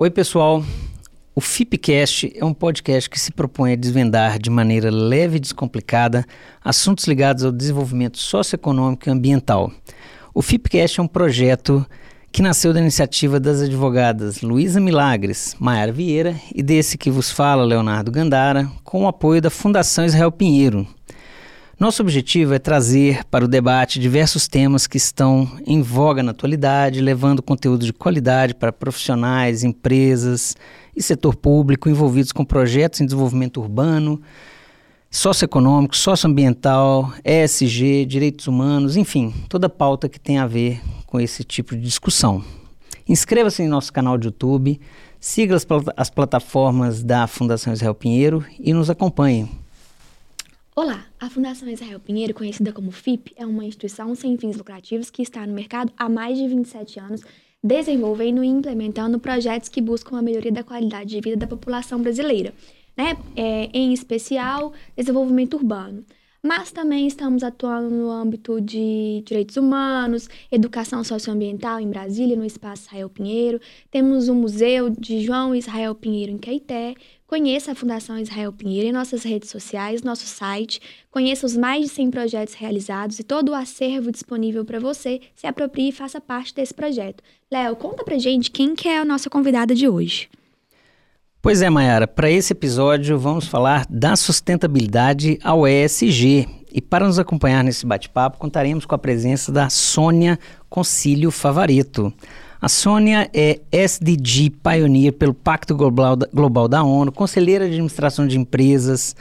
Oi, pessoal. O FIPcast é um podcast que se propõe a desvendar de maneira leve e descomplicada assuntos ligados ao desenvolvimento socioeconômico e ambiental. O FIPcast é um projeto que nasceu da iniciativa das advogadas Luísa Milagres, Maiara Vieira e desse que vos fala, Leonardo Gandara, com o apoio da Fundação Israel Pinheiro. Nosso objetivo é trazer para o debate diversos temas que estão em voga na atualidade, levando conteúdo de qualidade para profissionais, empresas e setor público envolvidos com projetos em desenvolvimento urbano, socioeconômico, socioambiental, ESG, direitos humanos, enfim, toda pauta que tem a ver com esse tipo de discussão. Inscreva-se em nosso canal de YouTube, siga as, as plataformas da Fundação Israel Pinheiro e nos acompanhe. Olá, a Fundação Israel Pinheiro, conhecida como FIP, é uma instituição sem fins lucrativos que está no mercado há mais de 27 anos, desenvolvendo e implementando projetos que buscam a melhoria da qualidade de vida da população brasileira, né? É, em especial, desenvolvimento urbano mas também estamos atuando no âmbito de direitos humanos, educação socioambiental em Brasília, no Espaço Israel Pinheiro. Temos o Museu de João Israel Pinheiro em Caeté. Conheça a Fundação Israel Pinheiro em nossas redes sociais, nosso site. Conheça os mais de 100 projetos realizados e todo o acervo disponível para você. Se aproprie e faça parte desse projeto. Léo, conta pra gente quem que é a nossa convidada de hoje. Pois é, Mayara, para esse episódio vamos falar da sustentabilidade ao ESG. E para nos acompanhar nesse bate-papo, contaremos com a presença da Sônia Concílio Favareto. A Sônia é SDG Pioneer pelo Pacto Global da, ONU, conselheira de administração de empresas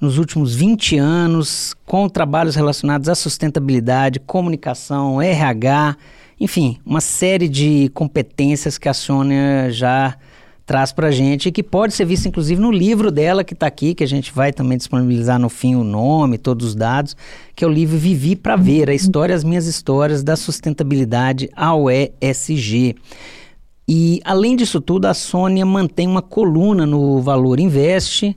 nos últimos 20 anos, com trabalhos relacionados à sustentabilidade, comunicação, RH, enfim, uma série de competências que a Sônia já traz para gente que pode ser vista inclusive no livro dela que está aqui, que a gente vai também disponibilizar no fim o nome, todos os dados, que é o livro Vivi para Ver, a história, as minhas histórias da sustentabilidade ao ESG. E além disso tudo, a Sônia mantém uma coluna no Valor Investe.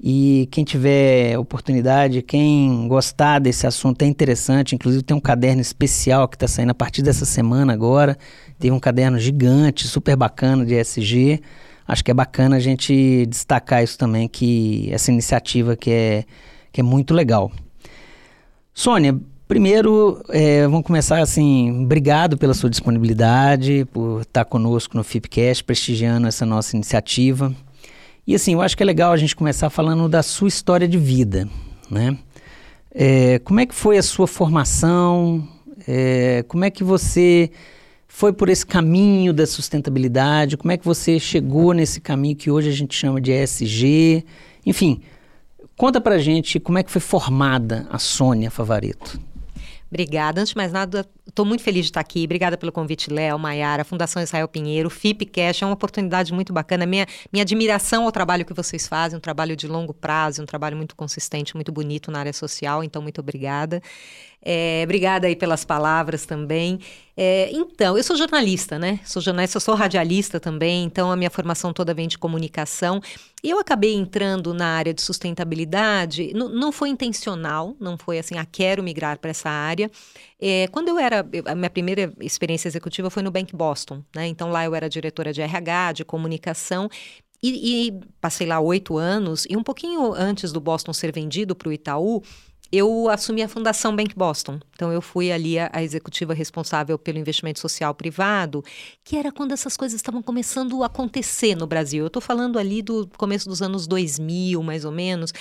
E quem tiver oportunidade, quem gostar desse assunto é interessante. Inclusive tem um caderno especial que está saindo a partir dessa semana agora, tem um caderno gigante, super bacana de ESG. Acho que é bacana a gente destacar isso também, que essa iniciativa que é, que é muito legal. Sônia, primeiro, é, vamos começar assim, obrigado pela sua disponibilidade, por estar conosco no FIPCast, prestigiando essa nossa iniciativa. E assim, eu acho que é legal a gente começar falando da sua história de vida, né? É, como é que foi a sua formação? É, como é que você foi por esse caminho da sustentabilidade? Como é que você chegou nesse caminho que hoje a gente chama de ESG? Enfim, conta pra gente como é que foi formada a Sônia Favareto. Obrigada. Antes de mais nada, estou muito feliz de estar aqui. Obrigada pelo convite, Léo, Maiara, Fundação Israel Pinheiro, FIPCast. É uma oportunidade muito bacana. Minha, minha admiração ao trabalho que vocês fazem, um trabalho de longo prazo, um trabalho muito consistente, muito bonito na área social. Então, muito obrigada. É, obrigada aí pelas palavras também. É, então, eu sou jornalista, né? Sou jornalista, sou radialista também, então a minha formação toda vem de comunicação. E eu acabei entrando na área de sustentabilidade, não foi intencional, não foi assim, ah, quero migrar para essa área. É, quando eu era, a minha primeira experiência executiva foi no Bank Boston, né? Então lá eu era diretora de RH, de comunicação, e, e, passei lá oito anos, e um pouquinho antes do Boston ser vendido para o Itaú, eu assumi a Fundação Bank Boston. Então, eu fui ali a, a, executiva responsável pelo investimento social privado, que era quando essas coisas estavam começando a acontecer no Brasil. Eu estou falando ali do começo dos anos 2000, mais ou menos.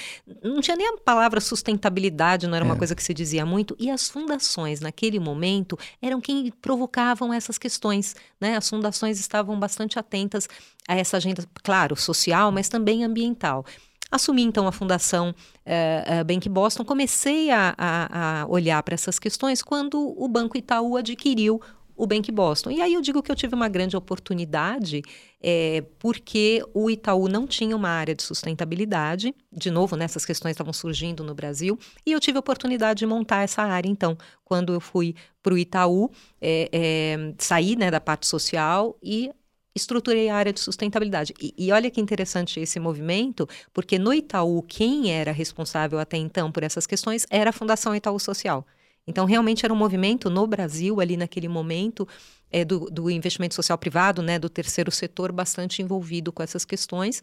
Não tinha nem a palavra sustentabilidade, não era uma é. coisa que se dizia muito. E as fundações, naquele momento, eram quem provocavam essas questões. Né? As fundações estavam bastante atentas a essa agenda, claro, social, mas também ambiental. Assumi então a fundação uh, Bank Boston, comecei a, a, a olhar para essas questões quando o Banco Itaú adquiriu o Bank Boston. E aí eu digo que eu tive uma grande oportunidade, é, porque o Itaú não tinha uma área de sustentabilidade. De novo, nessas né, questões estavam surgindo no Brasil. E eu tive a oportunidade de montar essa área, então, quando eu fui para o Itaú, é, é, saí né, da parte social e estruturei a área de sustentabilidade. E, e, olha que interessante esse movimento, porque no Itaú, quem era responsável até então por essas questões era a Fundação Itaú Social. Então, realmente era um movimento no Brasil, ali naquele momento, é, do, do investimento social privado, né, do terceiro setor, bastante envolvido com essas questões.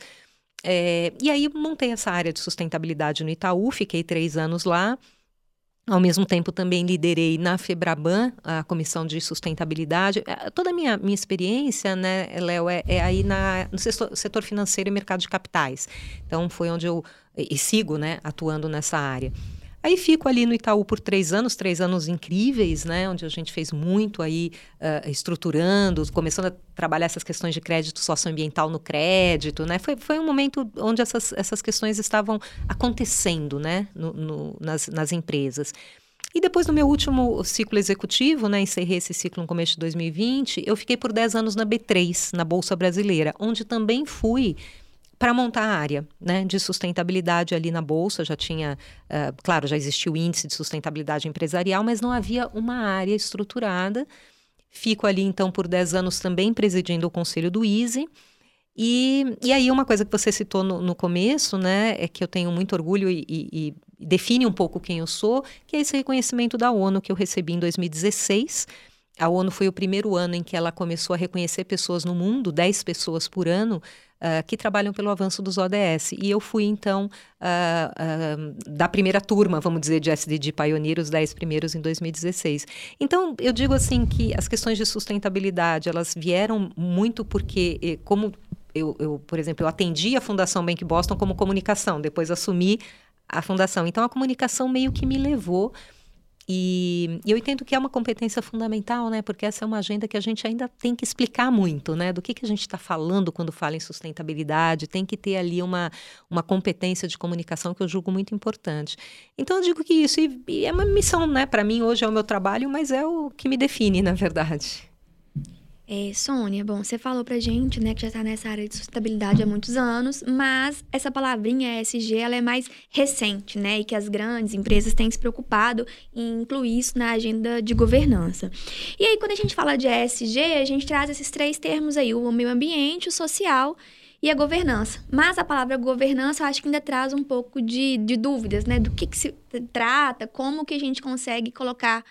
É, e aí montei essa área de sustentabilidade no Itaú, fiquei três anos lá. Ao mesmo tempo, também liderei na FEBRABAN, a Comissão de Sustentabilidade. É, toda a minha, minha experiência, né, Léo, é, é, aí na, no setor, setor, financeiro e mercado de capitais. Então, foi onde eu e sigo né, atuando nessa área. Aí fico ali no Itaú por três anos, três anos incríveis, né? Onde a gente fez muito aí, uh, estruturando, começando a trabalhar essas questões de crédito socioambiental no crédito, né? Foi, foi um momento onde essas, essas questões estavam acontecendo, né? No, no, nas, nas empresas. E depois do meu último ciclo executivo, né, encerrei esse ciclo no começo de 2020, eu fiquei por 10 anos na B3, na Bolsa Brasileira, onde também fui para montar a área né, de sustentabilidade ali na Bolsa. Já tinha, uh, claro, já existia o índice de sustentabilidade empresarial, mas não havia uma área estruturada. Fico ali, então, por 10 anos também presidindo o conselho do ISE. E, e aí, uma coisa que você citou no, no começo, né, é que eu tenho muito orgulho e, e, e define um pouco quem eu sou, que é esse reconhecimento da ONU que eu recebi em 2016 a ONU foi o primeiro ano em que ela começou a reconhecer pessoas no mundo, 10 pessoas por ano, uh, que trabalham pelo avanço dos ODS. E eu fui, então, uh, uh, da primeira turma, vamos dizer, de SDG Pioneer, os 10 primeiros em 2016. Então, eu digo assim que as questões de sustentabilidade, elas vieram muito porque, como eu, eu por exemplo, eu atendi a Fundação Bank Boston como comunicação, depois assumi a fundação. Então, a comunicação meio que me levou e, e, eu entendo que é uma competência fundamental, né? Porque essa é uma agenda que a gente ainda tem que explicar muito, né? Do que, que a gente está falando quando fala em sustentabilidade, tem que ter ali uma, uma competência de comunicação que eu julgo muito importante. Então eu digo que isso e, e é uma missão, né? Para mim hoje é o meu trabalho, mas é o que me define, na verdade. É, Sônia, bom, você falou pra gente, né, que já está nessa área de sustentabilidade há muitos anos, mas essa palavrinha ESG, ela é mais recente, né, e que as grandes empresas têm se preocupado em incluir isso na agenda de governança. E aí, quando a gente fala de ESG, a gente traz esses três termos aí, o meio ambiente, o social e a governança. Mas a palavra governança eu acho que ainda traz um pouco de, de dúvidas, né? Do que, que se trata, como que a gente consegue colocar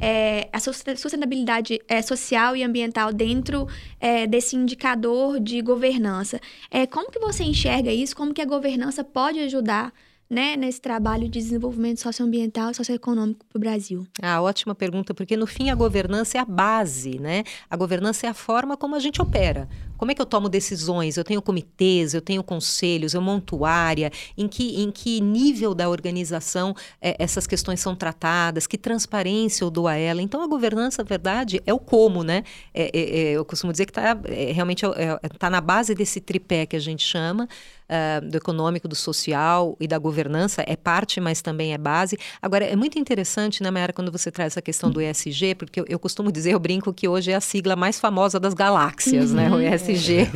é, a sustentabilidade é, social e ambiental dentro é, desse indicador de governança. É, como que você enxerga isso? Como que a governança pode ajudar né, nesse trabalho de desenvolvimento socioambiental e socioeconômico para o Brasil? Ah, ótima pergunta, porque no fim a governança é a base, né? A governança é a forma como a gente opera. Como é que eu tomo decisões? Eu tenho comitês, eu tenho conselhos, eu monto área, em que, em que nível da organização é, essas questões são tratadas, que transparência eu dou a ela. Então, a governança, na verdade, é o como, né? É, é, é eu costumo dizer que está é, realmente está na base desse tripé que a gente chama, uh, do econômico, do social e da governança, é parte, mas também é base. Agora, é muito interessante, né, Mayara, quando você traz essa questão do ESG, porque eu, eu costumo dizer, eu brinco que hoje é a sigla mais famosa das galáxias, uhum. né? O ESG ESG,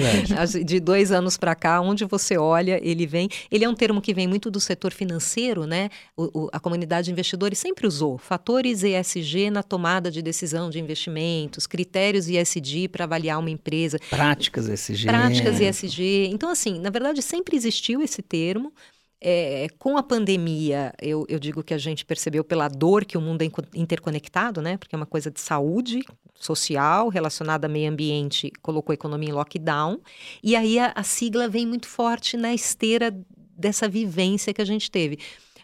é de dois anos para cá, onde você olha, ele vem. Ele é um termo que vem muito do setor financeiro, né? O, o, a comunidade de investidores sempre usou fatores ESG na tomada de decisão de investimentos, critérios ESG para avaliar uma empresa. Práticas ESG. Práticas ESG. Então, assim, na verdade, sempre existiu esse termo. É, com a pandemia, eu, eu, digo que a gente percebeu pela dor que o mundo é interconectado, né? Porque é uma coisa de saúde social relacionada a meio ambiente, colocou a economia em lockdown. E aí a, a sigla vem muito forte na esteira dessa vivência que a gente teve.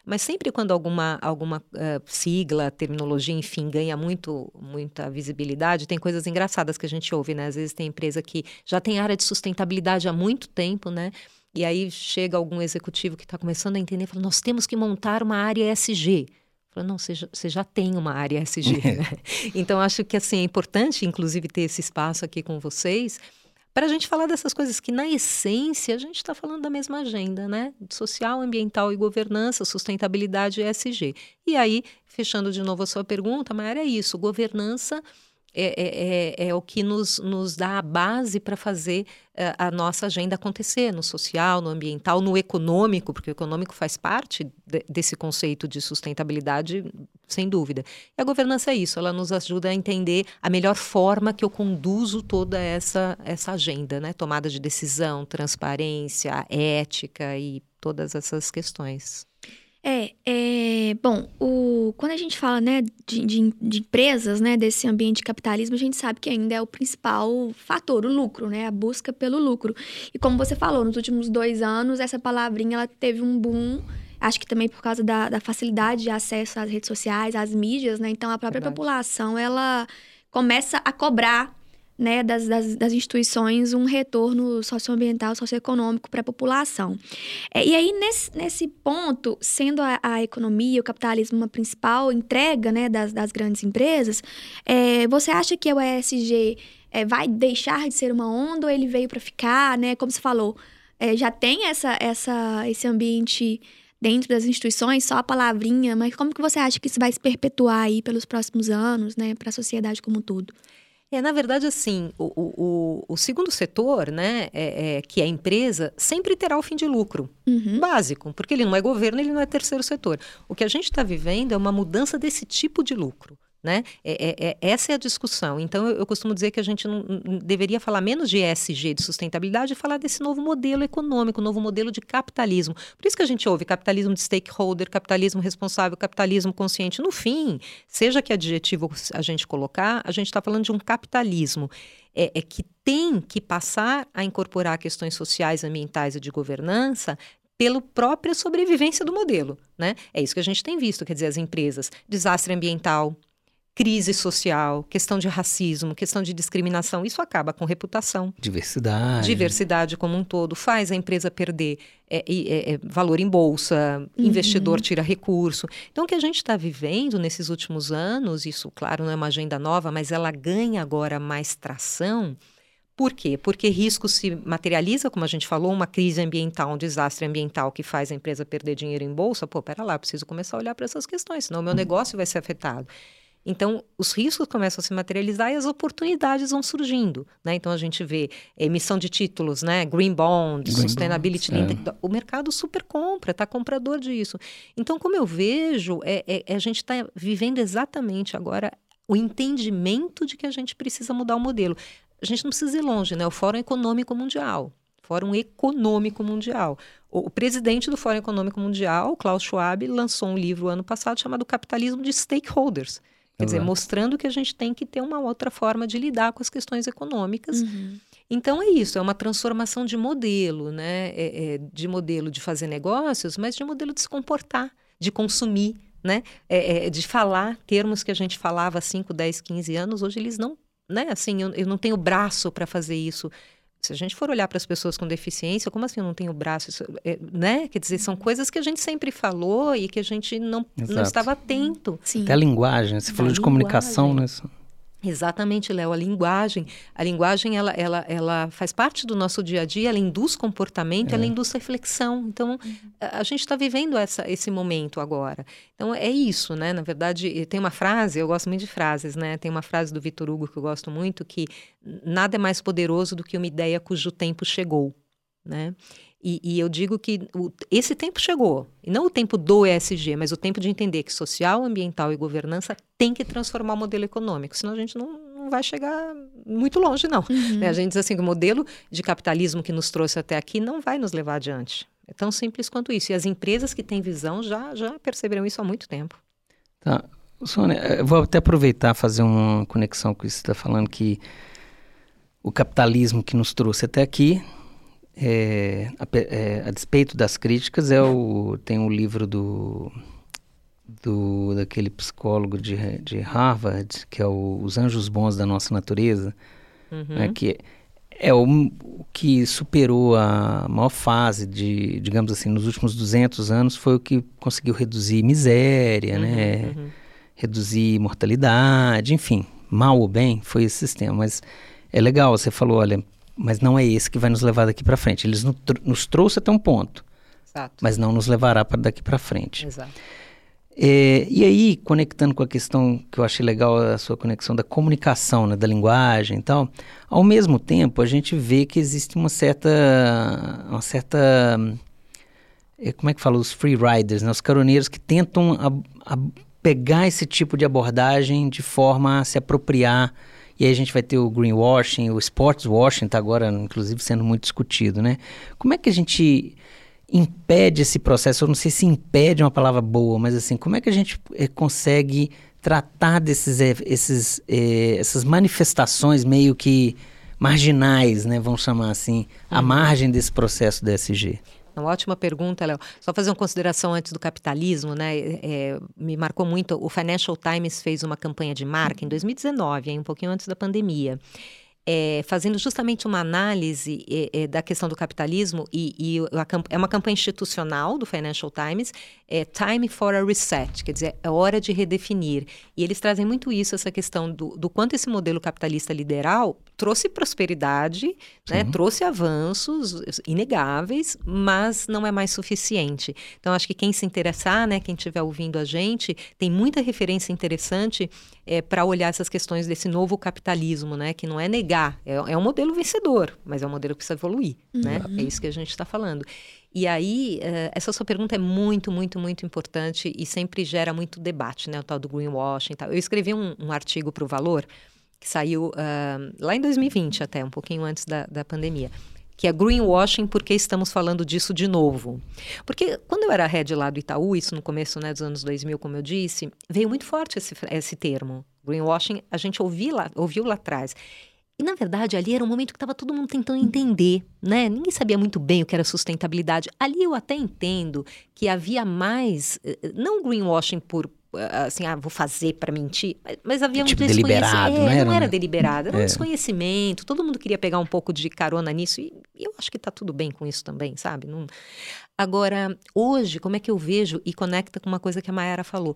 Mas sempre quando alguma, alguma uh, sigla, terminologia, enfim, ganha muito, muita visibilidade, tem coisas engraçadas que a gente ouve, né? Às vezes tem empresa que já tem área de sustentabilidade há muito tempo, né? E aí chega algum executivo que está começando a entender e fala: nós temos que montar uma área SG. Fala, não, você já, você já tem uma área SG. né? Então, acho que assim, é importante, inclusive, ter esse espaço aqui com vocês para a gente falar dessas coisas que, na essência, a gente está falando da mesma agenda, né? Social, ambiental e governança, sustentabilidade e ESG. E aí, fechando de novo a sua pergunta, Mayara, é isso: governança é, é, é, é, o que nos, nos dá a base para fazer uh, a nossa agenda acontecer no social, no ambiental, no econômico, porque o econômico faz parte de, desse conceito de sustentabilidade, sem dúvida. E a governança é isso, ela nos ajuda a entender a melhor forma que eu conduzo toda essa, essa agenda, né? Tomada de decisão, transparência, ética e todas essas questões. É, é bom, o, quando a gente fala né, de, de, de, empresas, né, desse ambiente de capitalismo, a gente sabe que ainda é o principal fator, o lucro, né, a busca pelo lucro. E como você falou, nos últimos dois anos, essa palavrinha ela teve um boom Acho que também por causa da, da, facilidade de acesso às redes sociais, às mídias, né? Então a própria Verdade. população ela começa a cobrar né, das, das, das, instituições um retorno socioambiental, socioeconômico para a população. É, e aí, nesse, nesse ponto, sendo a, a, economia, o capitalismo uma principal entrega né, das, das grandes empresas, é, você acha que o ESG é, vai deixar de ser uma onda ou ele veio para ficar? Né? Como você falou, é, já tem essa, essa, esse ambiente dentro das instituições, só a palavrinha, mas como que você acha que isso vai se perpetuar aí pelos próximos anos, né, para a sociedade como um todo? É, na verdade, assim, o, o, o segundo setor, né, é, é, que é a empresa, sempre terá o fim de lucro. Uhum. Básico, porque ele não é governo, ele não é terceiro setor. O que a gente está vivendo é uma mudança desse tipo de lucro. Né? É, é, é, essa é a discussão. Então, eu, eu, costumo dizer que a gente não, deveria falar menos de ESG, de sustentabilidade, e falar desse novo modelo econômico, novo modelo de capitalismo. Por isso que a gente ouve capitalismo de stakeholder, capitalismo responsável, capitalismo consciente. No fim, seja que adjetivo a gente colocar, a gente está falando de um capitalismo é, é que tem que passar a incorporar questões sociais, ambientais e de governança pela própria sobrevivência do modelo, né? É isso que a gente tem visto, quer dizer, as empresas, desastre ambiental, crise social, questão de racismo, questão de discriminação, isso acaba com reputação. Diversidade. Diversidade como um todo, faz a empresa perder é, é, é, valor em bolsa, uhum. investidor tira recurso. Então, o que a gente está vivendo nesses últimos anos, isso, claro, não é uma agenda nova, mas ela ganha agora mais tração. Por quê? Porque risco se materializa, como a gente falou, uma crise ambiental, um desastre ambiental que faz a empresa perder dinheiro em bolsa. Pô, pera lá, preciso começar a olhar para essas questões, senão o meu uhum. negócio vai ser afetado. Então, os riscos começam a se materializar e as oportunidades vão surgindo. Né? Então, a gente vê emissão de títulos, né? green bond, green sustainability bonds, é. O mercado super compra, está comprador disso. Então, como eu vejo, é, é, é a gente está vivendo exatamente agora o entendimento de que a gente precisa mudar o modelo. A gente não precisa ir longe, né? O Fórum Econômico Mundial. Fórum Econômico Mundial. O, o presidente do Fórum Econômico Mundial, Klaus Schwab, lançou um livro ano passado chamado Capitalismo de Stakeholders Quer Exato. dizer, mostrando que a gente tem que ter uma outra forma de lidar com as questões econômicas. Uhum. Então é isso, é uma transformação de modelo, né? É, é, de modelo de fazer negócios, mas de modelo de se comportar, de consumir, né? É, é de falar termos que a gente falava há 5, 10, 15 anos, hoje eles não, né? Assim, eu, eu não tenho braço para fazer isso. Se a gente for olhar para as pessoas com deficiência, como assim eu não tenho braço? Isso, é, né? Quer dizer, são coisas que a gente sempre falou e que a gente não, não estava atento. Sim. Até a linguagem, você falou de comunicação, né? Exatamente, Léo. A linguagem, a linguagem ela, ela, ela faz parte do nosso dia a dia, ela induz comportamento, é. ela induz reflexão. Então, uhum. a, a, gente está vivendo essa, esse momento agora. Então, é isso, né? Na verdade, tem uma frase, eu gosto muito de frases, né? Tem uma frase do Vitor Hugo que eu gosto muito, que nada é mais poderoso do que uma ideia cujo tempo chegou, né? E, e, eu digo que o, esse tempo chegou. E não o tempo do ESG, mas o tempo de entender que social, ambiental e governança tem que transformar o modelo econômico. Senão a gente não, não vai chegar muito longe, não. Uhum. Né? A gente diz assim que o modelo de capitalismo que nos trouxe até aqui não vai nos levar adiante. É tão simples quanto isso. E as empresas que têm visão já, já perceberam isso há muito tempo. Tá. Sônia, eu vou até aproveitar fazer uma conexão com isso que você está falando, que o capitalismo que nos trouxe até aqui é, a, é, a, despeito das críticas, é o, tem um livro do, do daquele psicólogo de, de Harvard, que é o Os Anjos Bons da Nossa Natureza, uhum. né, que é o, o, que superou a maior fase de, digamos assim, nos últimos 200 anos, foi o que conseguiu reduzir miséria, né, uhum, né, uhum. reduzir mortalidade, enfim, mal ou bem, foi esse sistema, mas é legal, você falou, olha, mas não é esse que vai nos levar daqui para frente. Eles nos, nos trouxe até um ponto, Exato. mas não nos levará para daqui para frente. Exato. É, e aí, conectando com a questão que eu achei legal, a sua conexão da comunicação, né, da linguagem e tal, ao mesmo tempo a gente vê que existe uma certa, uma certa, é, como é que fala, os free riders, né, os caroneiros que tentam a, a pegar esse tipo de abordagem de forma a se apropriar e aí a gente vai ter o greenwashing, o sports washing está agora, inclusive, sendo muito discutido, né? Como é que a gente impede esse processo? Eu não sei se impede uma palavra boa, mas assim, como é que a gente é, consegue tratar desses esses, é, essas manifestações meio que marginais, né, vamos chamar assim, à uhum. margem desse processo do ESG? Uma ótima pergunta, Léo. Só fazer uma consideração antes do capitalismo, né? É, me marcou muito. O Financial Times fez uma campanha de marca em 2019, hein, um pouquinho antes da pandemia é, fazendo justamente uma análise é, é, da questão do capitalismo e, e a, é uma campanha institucional do Financial Times, é Time for a Reset, quer dizer, é hora de redefinir. E eles trazem muito isso, essa questão do, do quanto esse modelo capitalista liberal trouxe prosperidade, né, trouxe avanços inegáveis, mas não é mais suficiente. Então, acho que quem se interessar, né, quem estiver ouvindo a gente, tem muita referência interessante é, para olhar essas questões desse novo capitalismo, né, que não é negar, é, é um modelo vencedor, mas é um modelo que precisa evoluir, né? uhum. né? É isso que a gente está falando. E aí, uh, essa sua pergunta é muito, muito, muito importante e sempre gera muito debate, né? O tal do greenwashing e tal. Eu escrevi um, um artigo para o Valor, que saiu uh, lá em 2020 até, um pouquinho antes da, da pandemia que é greenwashing, porque estamos falando disso de novo. Porque quando eu era head lá do Itaú, isso no começo né, dos anos 2000, como eu disse, veio muito forte esse, esse termo. Greenwashing, a gente ouviu lá, ouviu lá atrás. E, na verdade, ali era um momento que estava todo mundo tentando entender, né? Ninguém sabia muito bem o que era sustentabilidade. Ali eu até entendo que havia mais, eh, eh, não greenwashing por, assim, ah, vou fazer para mentir, mas, mas havia tipo um deliberado, é, não, não era deliberado, era um é. desconhecimento, todo mundo queria pegar um pouco de carona nisso e, eu acho que está tudo bem com isso também, sabe? Não... Agora, hoje, como é que eu vejo e conecta com uma coisa que a Mayara falou?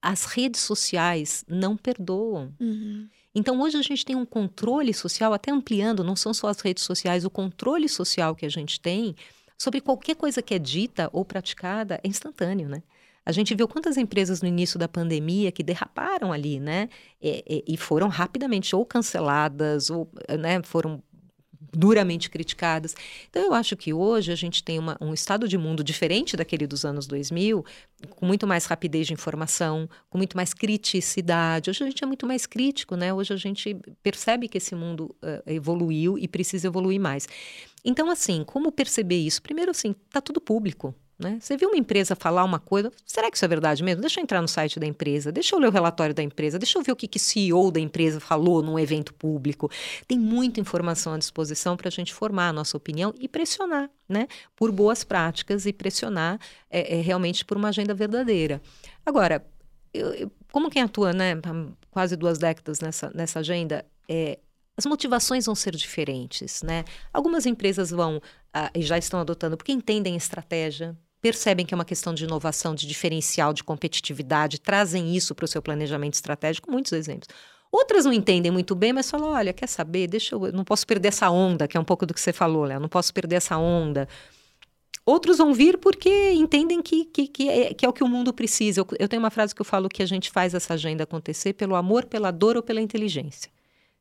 As redes sociais não perdoam. Uhum. Então, hoje a gente tem um controle social, até ampliando, não são só as redes sociais, o controle social que a gente tem sobre qualquer coisa que é dita ou praticada é instantâneo, né? A gente viu quantas empresas no início da pandemia que derraparam ali, né? E, e, e foram rapidamente ou canceladas ou né, foram duramente criticadas. Então, eu acho que hoje a gente tem uma, um estado de mundo diferente daquele dos anos 2000, com muito mais rapidez de informação, com muito mais criticidade. Hoje a gente é muito mais crítico, né? Hoje a gente percebe que esse mundo uh, evoluiu e precisa evoluir mais. Então, assim, como perceber isso? Primeiro, assim, está tudo público. Né? Você viu uma empresa falar uma coisa, será que isso é verdade mesmo? Deixa eu entrar no site da empresa, deixa eu ler o relatório da empresa, deixa eu ver o que, o CEO da empresa falou num evento público. Tem muita informação à disposição para a gente formar a nossa opinião e pressionar né? por boas práticas e pressionar é, é, realmente por uma agenda verdadeira. Agora, eu, eu, como quem atua né, quase duas décadas nessa, nessa agenda, é, as motivações vão ser diferentes, né? Algumas empresas vão ah, e já estão adotando porque entendem estratégia, percebem que é uma questão de inovação, de diferencial, de competitividade, trazem isso para o seu planejamento estratégico, muitos exemplos. Outras não entendem muito bem, mas falam: olha, quer saber? Deixa eu. Não posso perder essa onda, que é um pouco do que você falou, Léo. Não posso perder essa onda. Outros vão vir porque entendem que, que, que, é, que é o que o mundo precisa. Eu, eu tenho uma frase que eu falo que a gente faz essa agenda acontecer pelo amor, pela dor ou pela inteligência.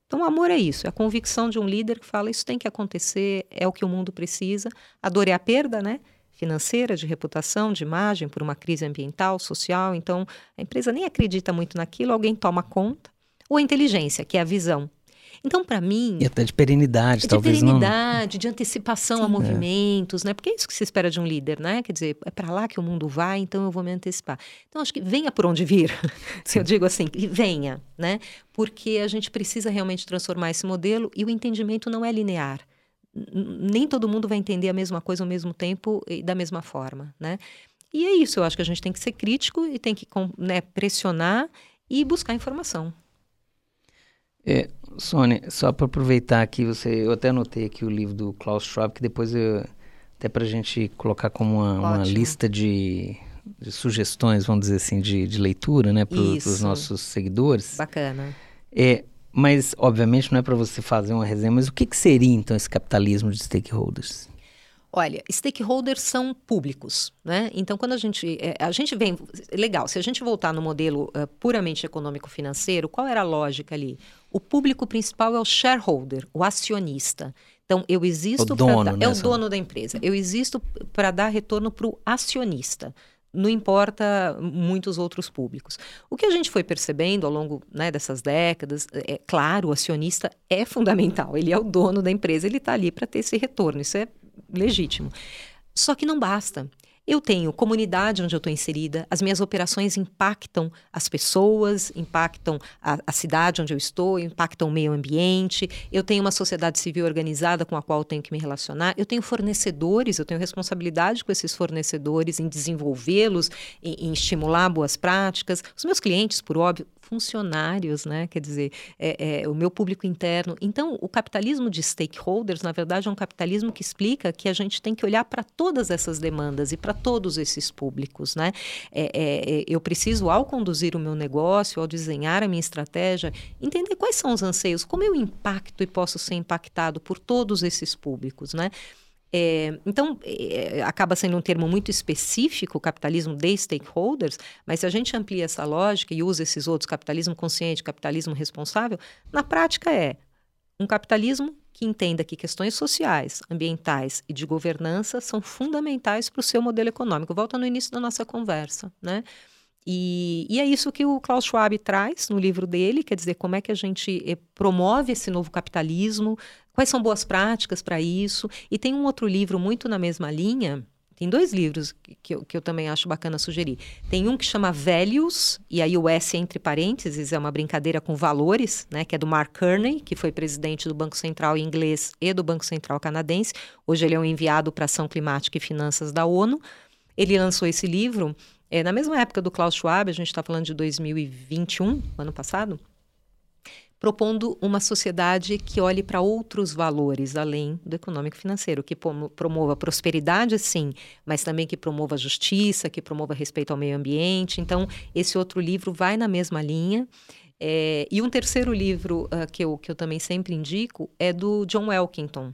Então, o amor é isso, é a convicção de um líder que fala: isso tem que acontecer, é o que o mundo precisa. A dor é a perda, né? Financeira, de reputação, de imagem, por uma crise ambiental, social. Então, a empresa nem acredita muito naquilo, alguém toma conta. Ou a inteligência, que é a visão. Então, para mim. E até de perenidade, de talvez perenidade, não... de antecipação Sim, a movimentos, é. né? Porque é isso que se espera de um líder, né? Quer dizer, é para lá que o mundo vai, então eu vou me antecipar. Então, acho que venha por onde vir, se eu digo assim, venha, né? Porque a gente precisa realmente transformar esse modelo e o entendimento não é linear nem todo mundo vai entender a mesma coisa ao mesmo tempo e da mesma forma, né? E é isso, eu acho que a gente tem que ser crítico e tem que né, pressionar e buscar informação. É, Sônia, só para aproveitar aqui, você, eu até anotei aqui o livro do Klaus Schwab, que depois eu, até para a gente colocar como uma, uma lista de, de, sugestões, vamos dizer assim, de, de leitura, né, para os nossos seguidores. Bacana. É, mas, obviamente, não é para você fazer uma resenha, mas o que, que seria, então, esse capitalismo de stakeholders? Olha, stakeholders são públicos, né? Então, quando a gente, é, a gente vem, legal, se a gente voltar no modelo uh, puramente econômico-financeiro, qual era a lógica ali? O público principal é o shareholder, o acionista. Então, eu existo o dono, dar, né, é o dono da empresa. Eu existo para dar retorno para o acionista não importa muitos outros públicos. O que a gente foi percebendo ao longo né, dessas décadas, é claro, o acionista é fundamental, ele é o dono da empresa, ele está ali para ter esse retorno, isso é legítimo. Só que não basta. Eu tenho comunidade onde eu estou inserida, as minhas operações impactam as pessoas, impactam a, a, cidade onde eu estou, impactam o meio ambiente. Eu tenho uma sociedade civil organizada com a qual tenho que me relacionar. Eu tenho fornecedores, eu tenho responsabilidade com esses fornecedores em desenvolvê-los, em, em estimular boas práticas. Os meus clientes, por óbvio, funcionários, né? Quer dizer, é, é, o meu público interno. Então, o capitalismo de stakeholders, na verdade, é um capitalismo que explica que a gente tem que olhar para todas essas demandas e para todos esses públicos, né? É, é, eu preciso, ao conduzir o meu negócio, ao desenhar a minha estratégia, entender quais são os anseios, como eu impacto e posso ser impactado por todos esses públicos, né? É, então, é, acaba sendo um termo muito específico, capitalismo de stakeholders, mas se a gente amplia essa lógica e usa esses outros, capitalismo consciente, capitalismo responsável, na prática é um capitalismo que entenda que questões sociais, ambientais e de governança são fundamentais para o seu modelo econômico. Volta no início da nossa conversa, né? E, e, é isso que o Klaus Schwab traz no livro dele, quer dizer, como é que a gente eh, promove esse novo capitalismo, quais são boas práticas para isso. E tem um outro livro muito na mesma linha, tem dois livros que eu, que eu também acho bacana sugerir. Tem um que chama Velhos, e aí o S entre parênteses é uma brincadeira com valores, né, que é do Mark Kearney, que foi presidente do Banco Central inglês e do Banco Central canadense. Hoje ele é um enviado para ação climática e finanças da ONU. Ele lançou esse livro é, na mesma época do Klaus Schwab, a gente está falando de 2021, ano passado, propondo uma sociedade que olhe para outros valores além do econômico financeiro, que promova prosperidade, sim, mas também que promova justiça, que promova respeito ao meio ambiente. Então, esse outro livro vai na mesma linha. É, e um terceiro livro uh, que, eu, que eu também sempre indico é do John Elkington.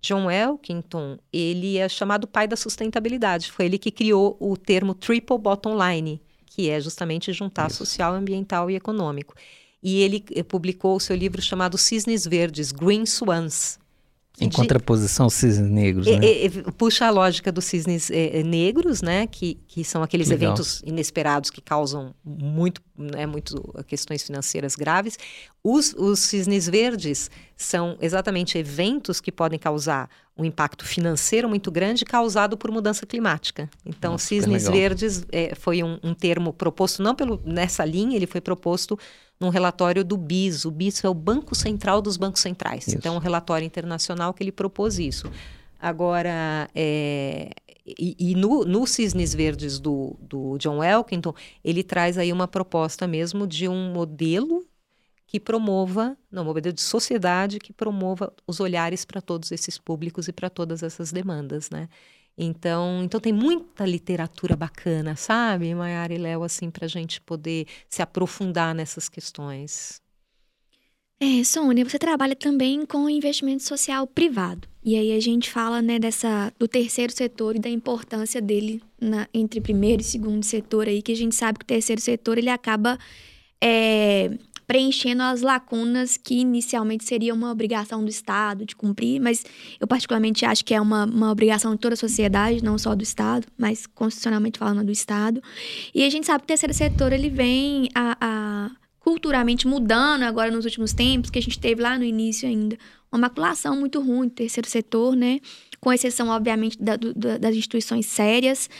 John Elkington, ele é chamado pai da sustentabilidade. Foi ele que criou o termo triple bottom line, que é justamente juntar Isso. social, ambiental e econômico. E ele eh, publicou o seu livro chamado Cisnes Verdes, Green Swans, em de... contraposição aos cisnes negros, né? É, é, puxa a lógica dos cisnes é, é, negros, né? Que, que são aqueles Legal. eventos inesperados que causam muito, né, muito questões financeiras graves. Os, os cisnes verdes são exatamente eventos que podem causar um impacto financeiro muito grande causado por mudança climática. Então, Nossa, cisnes verdes foi um, um termo proposto não pelo nessa linha, ele foi proposto num relatório do BIS. O BIS é o Banco Central dos Bancos Centrais. Isso. Então, é um relatório internacional que ele propôs isso. Agora, é, e, e no, no, Cisnes Verdes do, do John Elkington, ele traz aí uma proposta mesmo de um modelo que promova, não, um modelo de sociedade que promova os olhares para todos esses públicos e para todas essas demandas, né? Então, então tem muita literatura bacana, sabe, Maiara e Léo, assim, para a gente poder se aprofundar nessas questões. É, Sônia, você trabalha também com investimento social privado. E aí a gente fala, né, dessa, do terceiro setor e da importância dele na, entre primeiro e segundo setor aí, que a gente sabe que o terceiro setor ele acaba é, preenchendo as lacunas que inicialmente seria uma obrigação do Estado de cumprir, mas eu particularmente acho que é uma, uma obrigação de toda a sociedade, não só do Estado, mas constitucionalmente falando do Estado. E a gente sabe que o terceiro setor ele vem a, a culturalmente mudando agora nos últimos tempos, que a gente teve lá no início ainda uma maculação muito ruim do terceiro setor, né? Com exceção, obviamente, da, das instituições sérias.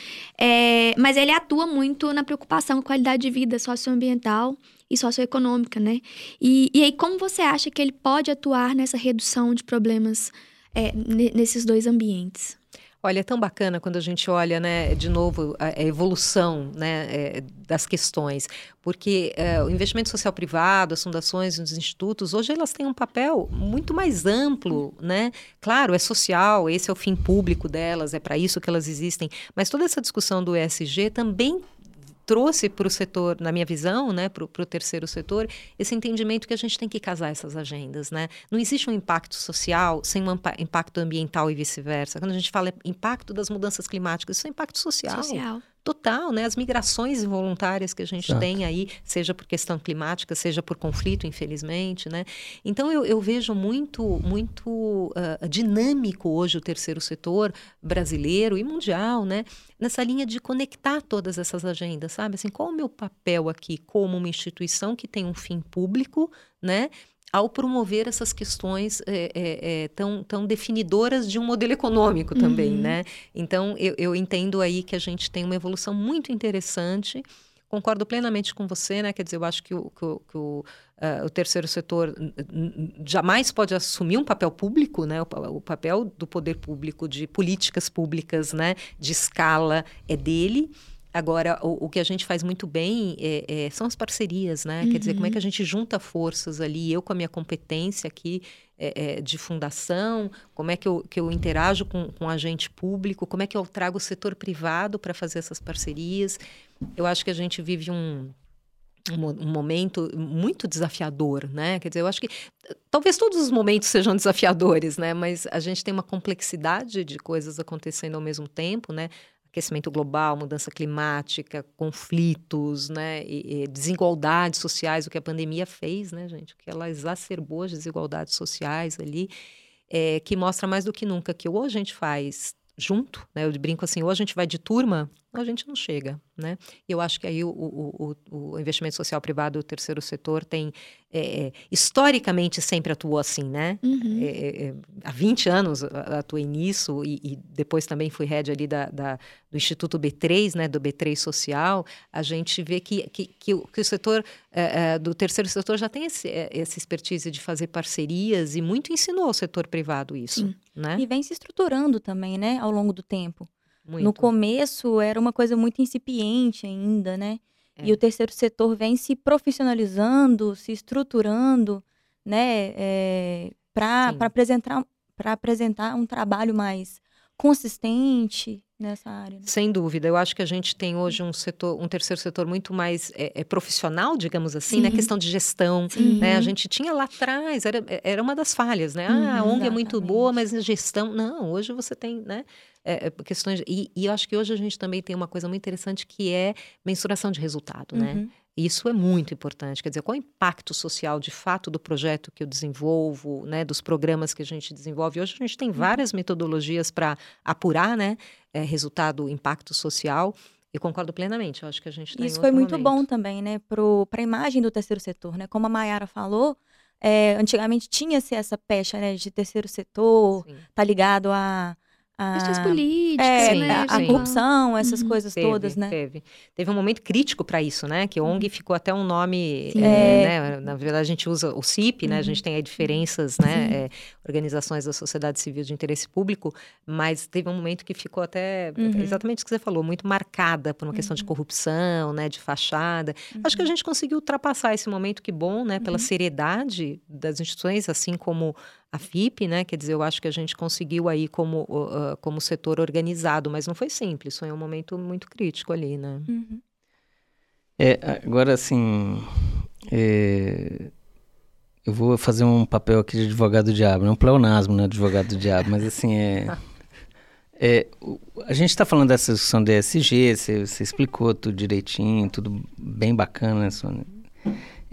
É, mas ele atua muito na preocupação com a qualidade de vida socioambiental e socioeconômica, né? E, e aí, como você acha que ele pode atuar nessa redução de problemas é, nesses dois ambientes? Olha, é tão bacana quando a gente olha, né, de novo, a, evolução né, é, das questões, porque é, o investimento social privado, as fundações, os institutos, hoje elas têm um papel muito mais amplo, né? Claro, é social, esse é o fim público delas, é para isso que elas existem, mas toda essa discussão do ESG também trouxe para o setor, na minha visão, né, para o terceiro setor, esse entendimento que a gente tem que casar essas agendas, né? Não existe um impacto social sem um impacto ambiental e vice-versa. Quando a gente fala impacto das mudanças climáticas, isso é impacto social. Social total, né? As migrações involuntárias que a gente Exato. tem aí, seja por questão climática, seja por conflito, infelizmente, né? Então eu, eu vejo muito, muito uh, dinâmico hoje o terceiro setor brasileiro e mundial, né? Nessa linha de conectar todas essas agendas, sabe? Assim, qual o meu papel aqui como uma instituição que tem um fim público, né? Ao promover essas questões é, é, é, tão, tão definidoras de um modelo econômico também, uhum. né? Então, eu, eu entendo aí que a gente tem uma evolução muito interessante concordo plenamente com você, né? Quer dizer, eu acho que o, que o, que o, uh, o terceiro setor jamais pode assumir um papel público, né? O, o, papel do poder público de políticas públicas, né? De escala é dele. Agora, o, o, que a gente faz muito bem é, é, são as parcerias, né? Uhum. Quer dizer, como é que a uhum. gente junta forças ali, eu com a minha competência aqui é, é, de fundação, como é que eu, que eu interajo com, com agente público, como é que eu trago o setor privado para fazer essas parcerias. Eu acho que a gente vive um, um, um, momento muito desafiador, né? Quer dizer, eu acho que talvez todos os momentos sejam desafiadores, né? Mas a gente tem uma complexidade de coisas acontecendo ao mesmo tempo, né? Aquecimento global, mudança climática, conflitos, né, e, e desigualdades sociais, o que a pandemia fez, né, gente, o que ela exacerbou as desigualdades sociais ali, é, que mostra mais do que nunca que ou a gente faz junto, né, eu brinco assim, ou a gente vai de turma, a gente não chega, né? Eu acho que aí o, o, o, o investimento social privado, o terceiro setor, tem é, é historicamente sempre atuou assim, né? Uhum. É, é, é há 20 anos atuei nisso e, e depois também fui head ali da, da, do Instituto B3, né? Do B3 Social. A gente vê que, que, que, o, que o setor é, do terceiro setor já tem esse, essa expertise de fazer parcerias e muito ensinou ao setor privado isso, Sim. né? E vem se estruturando também, né? Ao longo do tempo. Muito. No começo era uma coisa muito incipiente ainda, né? É. E o terceiro setor vem se profissionalizando, se estruturando, né? É, para apresentar, apresentar um trabalho mais consistente, nessa área. Né? Sem dúvida, eu acho que a gente tem hoje um setor, um terceiro setor muito mais é, é profissional, digamos assim, Sim. né? Questão de gestão, né? A gente tinha lá atrás, era, era uma das falhas, né? Ah, a ONG é muito boa, mas a gestão, não, hoje você tem, né? É, é, questões, e, e eu acho que hoje a gente também tem uma coisa muito interessante que é mensuração de resultado, né? uhum. Isso é muito importante. Quer dizer, qual é o impacto social de fato do projeto que eu desenvolvo, né, dos programas que a gente desenvolve? Hoje a gente tem uhum. várias metodologias para apurar né, é, resultado, impacto social. E concordo plenamente, eu acho que a gente tá Isso foi muito momento. bom também, né, para a imagem do terceiro setor, né? Como a Mayara falou, é, antigamente tinha-se essa pecha né, de terceiro setor, Sim. tá ligado a Questões ah, políticas, é, né? A, a corrupção, essas uhum. coisas teve, todas, né? Teve. Teve um momento crítico para isso, né? Que ONG uhum. ficou até um nome, é, né? Na verdade, a gente usa o CIP, uhum. né? A gente uhum. tem aí diferenças, né? É, organizações da sociedade civil de interesse público, mas teve um momento que ficou até, uhum. exatamente o que você falou, muito marcada por uma questão de uhum. corrupção, né? De fachada. Acho que a gente conseguiu ultrapassar esse momento, que bom, né? Pela seriedade das instituições, assim como a FIP, né? Quer dizer, eu acho que a gente conseguiu aí como, uh, como setor organizado, mas não foi simples, foi um momento muito crítico ali, né? Uhum. É, agora, assim, é, eu vou fazer um papel aqui de advogado do diabo, não é um pleonasmo, né, advogado do diabo, mas assim, é, é a gente está falando dessa discussão do ESG, você, você, explicou tudo direitinho, tudo bem bacana, né, Sônia?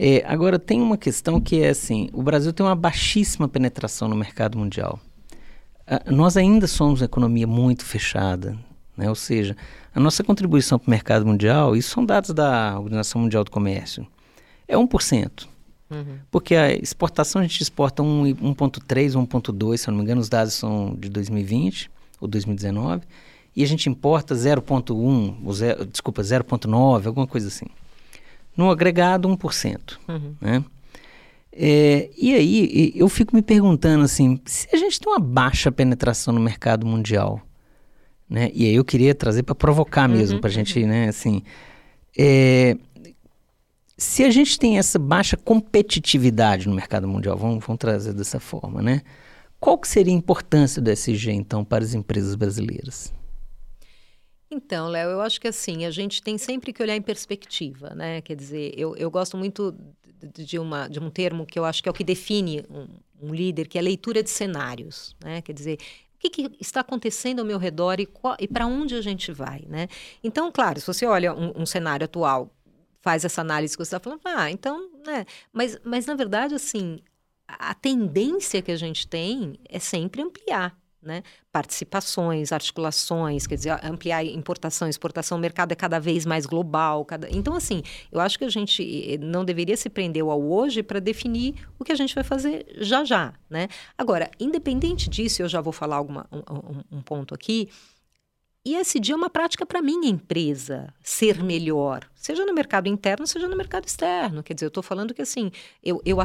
É, agora, tem uma questão que é assim: o Brasil tem uma baixíssima penetração no mercado mundial. Uh, nós ainda somos uma economia muito fechada, né? ou seja, a nossa contribuição para o mercado mundial, isso são dados da Organização Mundial do Comércio, é 1%. Uhum. Porque a exportação a gente exporta 1,3, 1,2, se eu não me engano, os dados são de 2020 ou 2019, e a gente importa 0,1, desculpa, 0,9, alguma coisa assim no agregado 1%. Uhum. Né? É, e aí eu fico me perguntando assim, se a gente tem uma baixa penetração no mercado mundial, né? E aí eu queria trazer para provocar mesmo, uhum, para a gente, uhum. né? Assim, é, se a gente tem essa baixa competitividade no mercado mundial, vamos, vamos trazer dessa forma, né? Qual que seria a importância do SG, então, para as empresas brasileiras? Então, Léo, eu acho que assim, a gente tem sempre que olhar em perspectiva, né? Quer dizer, eu, eu gosto muito de, uma, de um termo que eu acho que é o que define um, um líder, que é leitura de cenários, né? Quer dizer, o que, que, está acontecendo ao meu redor e, e para onde a gente vai, né? Então, claro, se você olha um, um cenário atual, faz essa análise que você está falando, ah, então, né? Mas, mas na verdade, assim, a tendência que a gente tem é sempre ampliar, né? Participações, articulações, quer dizer, ampliar importação, exportação, o mercado é cada vez mais global. Cada... Então, assim, eu acho que a gente não deveria se prender ao hoje para definir o que a gente vai fazer já já, né? Agora, independente disso, eu já vou falar alguma, um, um ponto aqui. ESG é uma prática para minha empresa ser melhor, seja no mercado interno, seja no mercado externo. Quer dizer, eu estou falando que assim, eu, eu,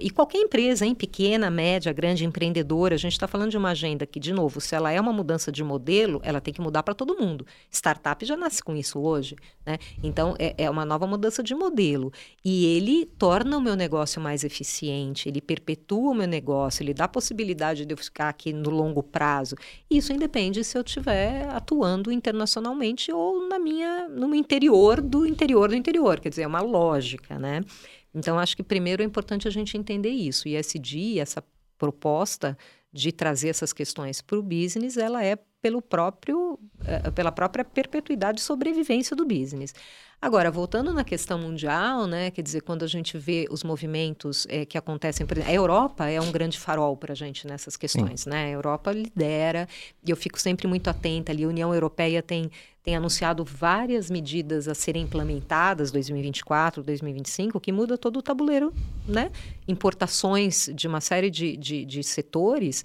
e qualquer empresa, hein, pequena, média, grande, empreendedora, a gente está falando de uma agenda que, de novo, se ela é uma mudança de modelo, ela tem que mudar para todo mundo. Startup já nasce com isso hoje, né? Então, é, é uma nova mudança de modelo. E ele torna o meu negócio mais eficiente, ele perpetua o meu negócio, ele dá a possibilidade de eu ficar aqui no longo prazo. Isso independe se eu estiver atuando internacionalmente ou na minha, no interior do interior do interior, quer dizer, é uma lógica, né? Então, acho que primeiro é importante a gente entender isso. E esse essa proposta de trazer essas questões para o business, ela é pelo próprio, uh, pela própria perpetuidade e sobrevivência do business. Agora, voltando na questão mundial, né, quer dizer, quando a gente vê os movimentos é, que acontecem, por exemplo, a Europa é um grande farol para a gente nessas questões, Sim. né? A Europa lidera e eu fico sempre muito atenta ali. A União Europeia tem, tem anunciado várias medidas a serem implementadas 2024, 2025, que muda todo o tabuleiro, né? Importações de uma série de, de, de setores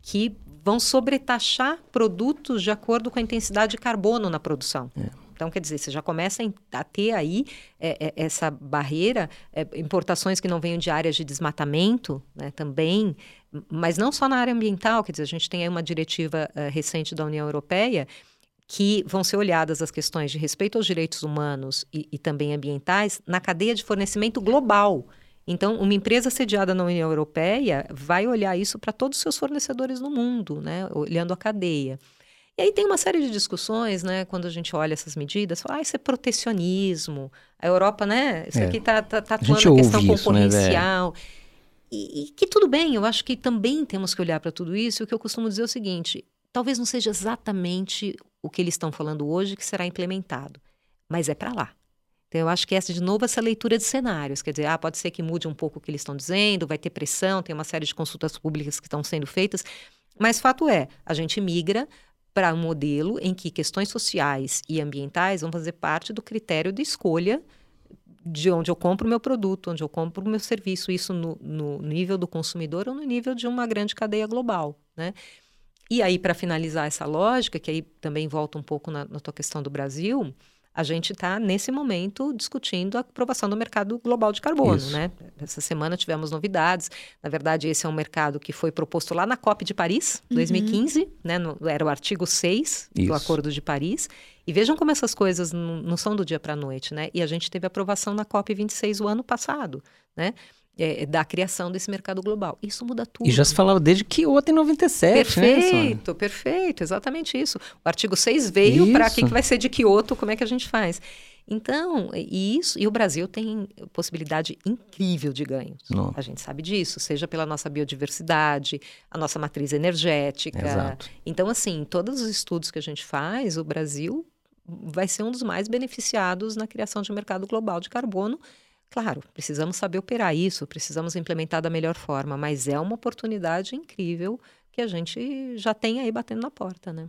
que vão sobretaxar produtos de acordo com a intensidade de carbono na produção. É. Então, quer dizer, você já começa a ter aí é, é, essa barreira, é, importações que não venham de áreas de desmatamento né, também, mas não só na área ambiental, quer dizer, a gente tem aí uma diretiva uh, recente da União Europeia que vão ser olhadas as questões de respeito aos direitos humanos e, e também ambientais na cadeia de fornecimento global. Então, uma empresa sediada na União Europeia vai olhar isso para todos os seus fornecedores no mundo, né? olhando a cadeia. E aí tem uma série de discussões, né, quando a gente olha essas medidas, fala, ah, isso é protecionismo. A Europa, né, isso é. aqui está tá, tá atuando a, a questão concorrencial. Né, e, e, que tudo bem, eu acho que também temos que olhar para tudo isso. E o que eu costumo dizer é o seguinte: talvez não seja exatamente o que eles estão falando hoje que será implementado, mas é para lá. Então, eu acho que essa, de novo, essa leitura de cenários. Quer dizer, ah, pode ser que mude um pouco o que eles estão dizendo, vai ter pressão, tem uma série de consultas públicas que estão sendo feitas, mas fato é, a gente migra para um modelo em que questões sociais e ambientais vão fazer parte do critério de escolha de onde eu compro o meu produto, onde eu compro o meu serviço, isso no, no nível do consumidor ou no nível de uma grande cadeia global, né? E aí, para finalizar essa lógica, que aí também volta um pouco na, na tua questão do Brasil, a gente está, nesse momento, discutindo a aprovação do mercado global de carbono. Né? Essa semana tivemos novidades. Na verdade, esse é um mercado que foi proposto lá na COP de Paris, uhum. 2015, né? No, era o artigo 6 Isso. do Acordo de Paris. E vejam como essas coisas não, não são do dia para a noite. Né? E a gente teve aprovação na COP 26 o ano passado. Né? É, da criação desse mercado global. Isso muda tudo. E já se falava desde Kyoto em 97, perfeito, né, Perfeito, exatamente isso. O artigo 6 veio para o que, que vai ser de Kyoto, como é que a gente faz. Então, e isso, e o Brasil tem possibilidade incrível de ganhos. Não. A gente sabe disso, seja pela nossa biodiversidade, a nossa matriz energética. Exato. Então, assim, todos os estudos que a gente faz, o Brasil vai ser um dos mais beneficiados na criação de mercado global de carbono Claro, precisamos saber operar isso, precisamos implementar da melhor forma, mas é uma oportunidade incrível que a gente já tem aí batendo na porta, né?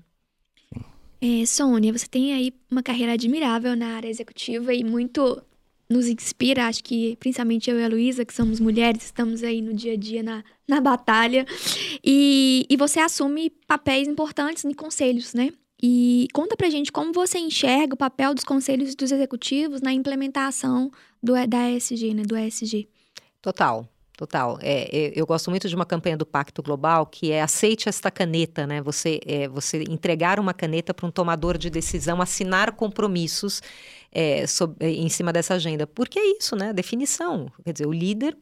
É, Sônia, você tem aí uma carreira admirável na área executiva e muito nos inspira, acho que principalmente eu e a Luísa, que somos mulheres, estamos aí no dia a dia na, na batalha. E, e você assume papéis importantes em conselhos, né? E conta pra gente como você enxerga o papel dos conselhos dos executivos na implementação do, da ESG, né? Do ESG. Total. Total. É, é, eu gosto muito de uma campanha do Pacto Global que é aceite esta caneta, né? Você, é, você entregar uma caneta para um tomador de decisão, assinar compromissos é, sobre, em cima dessa agenda. Porque é isso, né? Definição. Quer dizer, o líder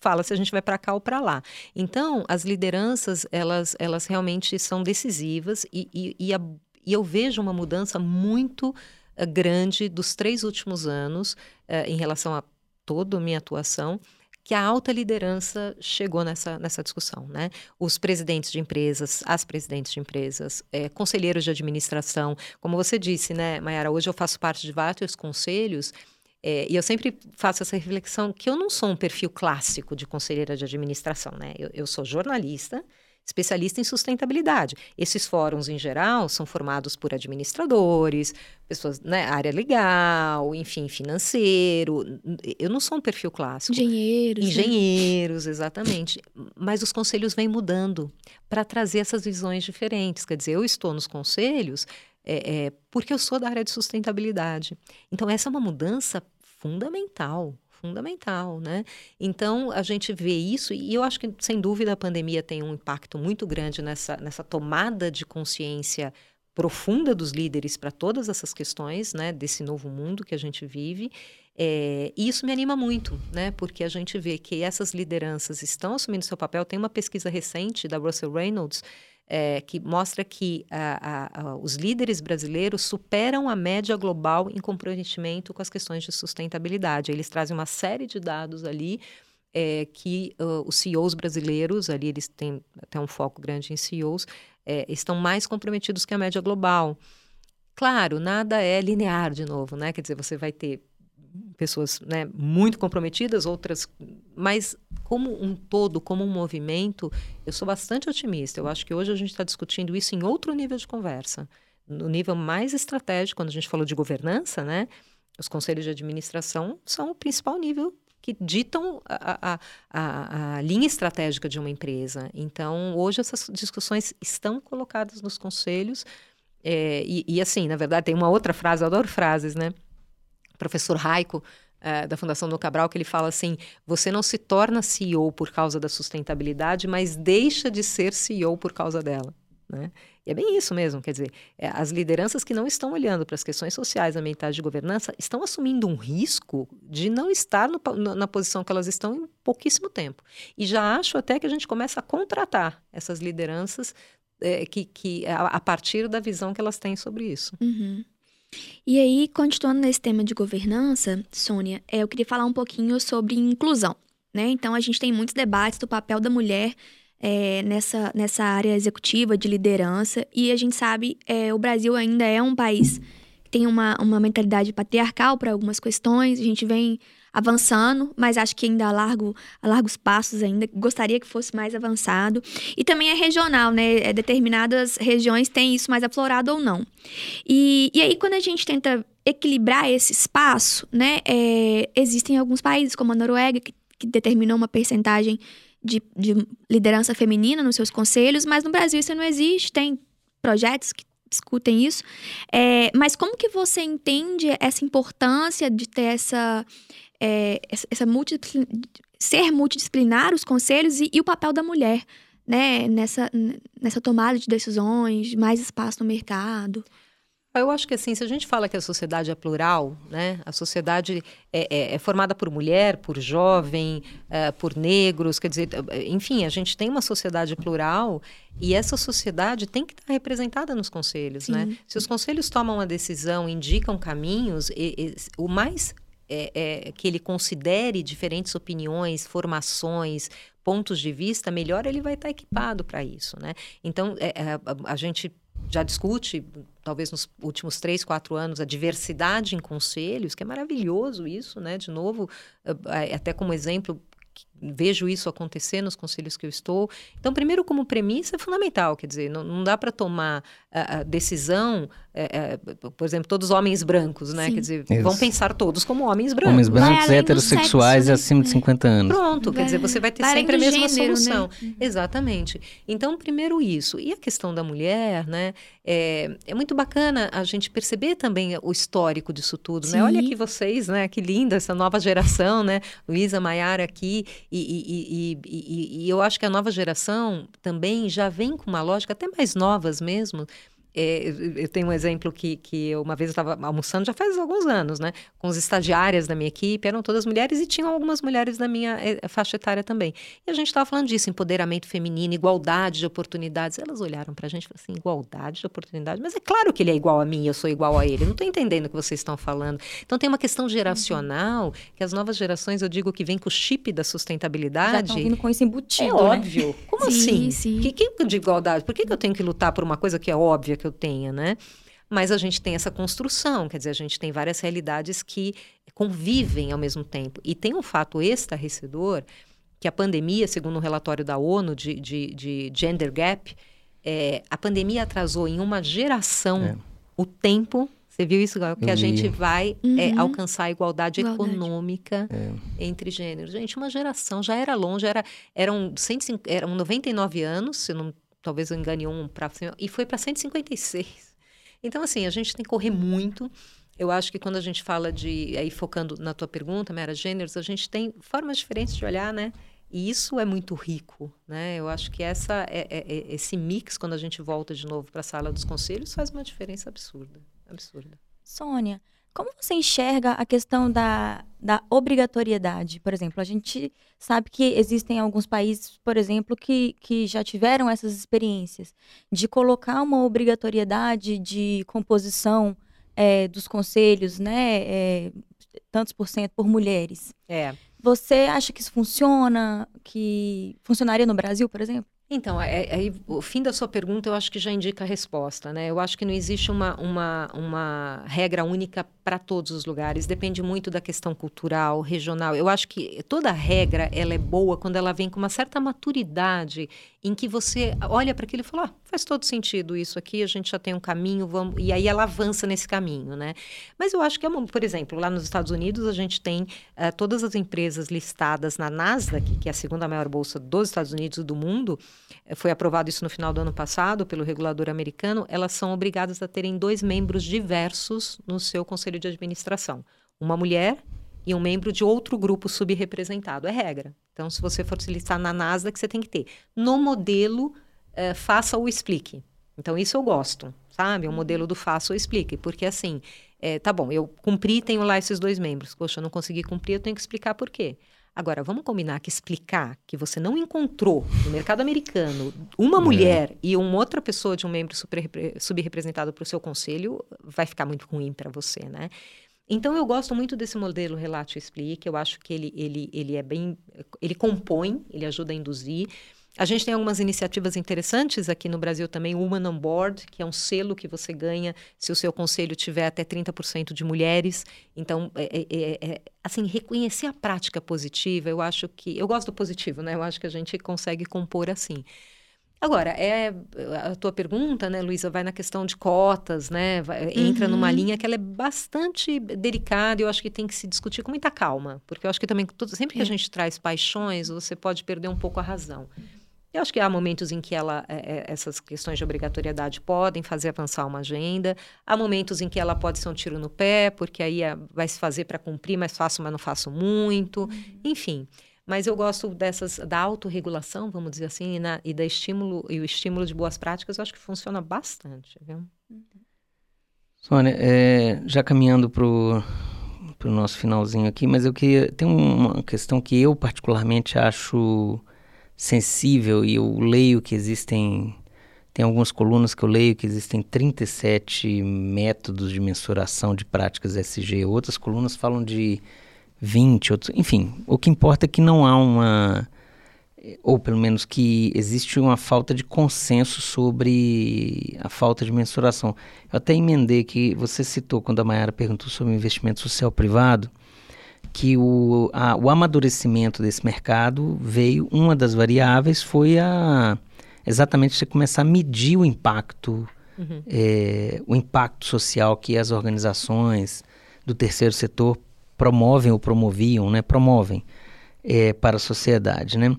fala se a gente vai para cá ou para lá. Então, as lideranças, elas, elas realmente são decisivas e, e, e a e eu vejo uma mudança muito uh, grande dos três últimos anos uh, em relação a toda a minha atuação que a alta liderança chegou nessa, nessa discussão, né? Os presidentes de empresas, as presidentes de empresas, é, conselheiros de administração, como você disse, né, Mayara, hoje eu faço parte de vários conselhos é, e eu sempre faço essa reflexão que eu não sou um perfil clássico de conselheira de administração, né? Eu, eu sou jornalista, especialista em sustentabilidade. Esses fóruns, em geral, são formados por administradores, pessoas, né, área legal, enfim, financeiro. Eu não sou um perfil clássico. Engenheiros. Né? Engenheiros, né? exatamente. Mas os conselhos vêm mudando para trazer essas visões diferentes. Quer dizer, eu estou nos conselhos é, é, porque eu sou da área de sustentabilidade. Então, essa é uma mudança fundamental fundamental, né? Então a gente vê isso e eu acho que sem dúvida a pandemia tem um impacto muito grande nessa, nessa tomada de consciência profunda dos líderes para todas essas questões, né? Desse novo mundo que a gente vive. É, e isso me anima muito, né? Porque a gente vê que essas lideranças estão assumindo seu papel. Tem uma pesquisa recente da Russell Reynolds é, que mostra que a, a, a, os líderes brasileiros superam a média global em comprometimento com as questões de sustentabilidade. Eles trazem uma série de dados ali é, que uh, os CEOs brasileiros, ali eles têm até um foco grande em CEOs, é, estão mais comprometidos que a média global. Claro, nada é linear de novo, né? Quer dizer, você vai ter pessoas né, muito comprometidas, outras. Mas, como um todo, como um movimento, eu sou bastante otimista. Eu acho que hoje a gente está discutindo isso em outro nível de conversa. No nível mais estratégico, quando a gente falou de governança, né? Os conselhos de administração são o principal nível que ditam a, a, a, a, linha estratégica de uma empresa. Então, hoje essas discussões estão colocadas nos conselhos. É, e, e, assim, na verdade, tem uma outra frase, eu adoro frases, né? Professor Raico, uh, da Fundação do Cabral, que ele fala assim: você não se torna CEO por causa da sustentabilidade, mas deixa de ser CEO por causa dela. Né? E é bem isso mesmo, quer dizer, é, as lideranças que não estão olhando para as questões sociais, ambientais de governança, estão assumindo um risco de não estar no, na posição que elas estão em pouquíssimo tempo. E já acho até que a gente começa a contratar essas lideranças é, que, que a, a, partir da visão que elas têm sobre isso. Uhum. E aí, continuando nesse tema de governança, Sônia, é, eu queria falar um pouquinho sobre inclusão. Né? Então, a gente tem muitos debates do papel da mulher é, nessa, nessa área executiva de liderança, e a gente sabe é, o Brasil ainda é um país que tem uma, uma mentalidade patriarcal para algumas questões, a gente vem avançando, mas acho que ainda largo, a largos passos ainda. Gostaria que fosse mais avançado. E também é regional, né? É, determinadas regiões têm isso mais aflorado ou não. E, e aí, quando a gente tenta equilibrar esse espaço, né? É, existem alguns países, como a Noruega, que, que determinou uma percentagem de, de liderança feminina nos seus conselhos, mas no Brasil isso não existe. Tem projetos que discutem isso. É, mas como que você entende essa importância de ter essa é, essa multidisciplin... ser multidisciplinar os conselhos e, e, o papel da mulher, né, nessa, nessa tomada de decisões, mais espaço no mercado. Eu acho que assim, se a gente fala que a sociedade é plural, né? A sociedade é, é, é formada por mulher, por jovem, é, por negros, quer dizer, enfim, a gente tem uma sociedade plural e essa sociedade tem que estar representada nos conselhos, né? Sim. né? Se os conselhos tomam uma decisão, indicam caminhos, e, e, o mais é, é, que ele considere diferentes opiniões, formações, pontos de vista, melhor ele vai estar equipado para isso, né? Então, é, é, a, a, gente já discute, talvez nos últimos três, quatro anos, a diversidade em conselhos, que é maravilhoso isso, né? De novo, é, até como exemplo, vejo isso acontecer nos conselhos que eu estou. Então, primeiro, como premissa, é fundamental, quer dizer, não, não dá para tomar a, a decisão, é, é, por exemplo, todos homens brancos, né? Sim. Quer dizer, isso. vão pensar todos como homens brancos. Homens brancos, heterossexuais e acima de 50 né? anos. Pronto, vai, quer dizer, você vai ter sempre a mesma gênero, solução. Né? Exatamente. Então, primeiro isso. E a questão da mulher, né? É, é muito bacana a gente perceber também o histórico disso tudo, Sim. né? Olha aqui vocês, né? Que linda essa nova geração, né? Luísa Maiara aqui, e, e, e, e, eu acho que a nova geração também já vem com uma lógica até mais novas mesmo, é, eu tenho um exemplo que, que eu uma vez estava almoçando, já faz alguns anos, né? Com as estagiárias da minha equipe, eram todas mulheres e tinham algumas mulheres da minha é, faixa etária também. E a gente estava falando disso, empoderamento feminino, igualdade de oportunidades. Elas olharam para a gente e falaram assim, igualdade de oportunidades? Mas é claro que ele é igual a mim, eu sou igual a ele. Eu não estou entendendo o que vocês estão falando. Então tem uma questão geracional, uhum. que as novas gerações, eu digo que vem com o chip da sustentabilidade. Já estão vindo com isso embutido, É né? óbvio. Como sim, assim? Sim. Que, que de igualdade? Por que, que eu tenho que lutar por uma coisa que é óbvia? Que eu tenha, né? Mas a gente tem essa construção, quer dizer, a gente tem várias realidades que convivem ao mesmo tempo. E tem um fato estarrecedor que a pandemia, segundo um relatório da ONU de, de, de Gender Gap, é, a pandemia atrasou em uma geração é. o tempo você viu isso, Que Eu a gente vai é, uhum. é, alcançar a igualdade, igualdade. econômica é. entre gêneros. Gente, uma geração já era longe, era, eram, 105, eram 99 anos, se não, talvez eu engane um para e foi para 156. Então, assim, a gente tem que correr muito. Eu acho que quando a gente fala de, aí focando na tua pergunta, Mera Gêneros, a gente tem formas diferentes de olhar, né? E isso é muito rico, né? Eu acho que essa, é, é, é esse mix, quando a gente volta de novo para a sala dos conselhos, faz uma diferença absurda, absurda. Sônia, como você enxerga a questão da, da obrigatoriedade? Por exemplo, a gente sabe que existem alguns países, por exemplo, que, que já tiveram essas experiências de colocar uma obrigatoriedade de composição é, dos conselhos, né? É, tantos por cento por mulheres. É. Você acha que isso funciona? Que funcionaria no Brasil, por exemplo? Então, é, é, o fim da sua pergunta eu acho que já indica a resposta, né? Eu acho que não existe uma, uma, uma regra única para todos os lugares, depende muito da questão cultural, regional. Eu acho que toda regra ela é boa quando ela vem com uma certa maturidade em que você olha para aquilo e fala, ah, faz todo sentido isso aqui, a gente já tem um caminho, vamos... e aí ela avança nesse caminho, né? Mas eu acho que, é uma... por exemplo, lá nos Estados Unidos a gente tem uh, todas as empresas listadas na Nasdaq, que é a segunda maior bolsa dos Estados Unidos e do mundo, eh, foi aprovado isso no final do ano passado pelo regulador americano, elas são obrigadas a terem dois membros diversos no seu conselho de administração. Uma mulher e um membro de outro grupo subrepresentado. É regra. Então, se você for se listar na Nasdaq, você tem que ter. No modelo, eh, faça ou explique. Então, isso eu gosto, sabe? O modelo do faça ou explique. Porque, assim, é, tá bom, eu cumpri, tenho lá esses dois membros. Poxa, eu não consegui cumprir, eu tenho que explicar por quê. Agora, vamos combinar que explicar que você não encontrou no mercado americano uma é. mulher e uma outra pessoa de um membro subrepresentado para o seu conselho vai ficar muito ruim para você, né? Então eu gosto muito desse modelo Relate e Explique, eu acho que ele, ele, ele é bem. ele compõe, ele ajuda a induzir. A gente tem algumas iniciativas interessantes aqui no Brasil também, Woman on Board, que é um selo que você ganha se o seu conselho tiver até 30% de mulheres. Então, é, é, é, é, assim, reconhecer a prática positiva, eu acho que. Eu gosto do positivo, né? Eu acho que a gente consegue compor assim. Agora, é a tua pergunta, né, Luísa, vai na questão de cotas, né? Vai, entra uhum. numa linha que ela é bastante delicada e eu acho que tem que se discutir com muita calma. Porque eu acho que também, sempre que a é. gente traz paixões, você pode perder um pouco a razão. Eu acho que há momentos em que ela, é, é, essas questões de obrigatoriedade podem fazer avançar uma agenda, há momentos em que ela pode ser um tiro no pé, porque aí é, vai se fazer para cumprir, mas faço, mas não faço muito. Uhum. Enfim. Mas eu gosto dessas da autorregulação, vamos dizer assim, e, na, e da estímulo e o estímulo de boas práticas, eu acho que funciona bastante, viu? Sônia, é, já caminhando para o nosso finalzinho aqui, mas eu queria tem uma questão que eu particularmente acho sensível e eu leio que existem tem algumas colunas que eu leio que existem 37 métodos de mensuração de práticas SG. Outras colunas falam de 20, outros, enfim, o que importa é que não há uma ou pelo menos que existe uma falta de consenso sobre a falta de mensuração. Eu até emendei que você citou quando a Mayara perguntou sobre investimento social privado, que o, a, o amadurecimento desse mercado veio, uma das variáveis foi a exatamente você começar a medir o impacto, uhum. é, o impacto social que as organizações do terceiro setor promovem ou promoviam, né, promovem é, para a sociedade, né?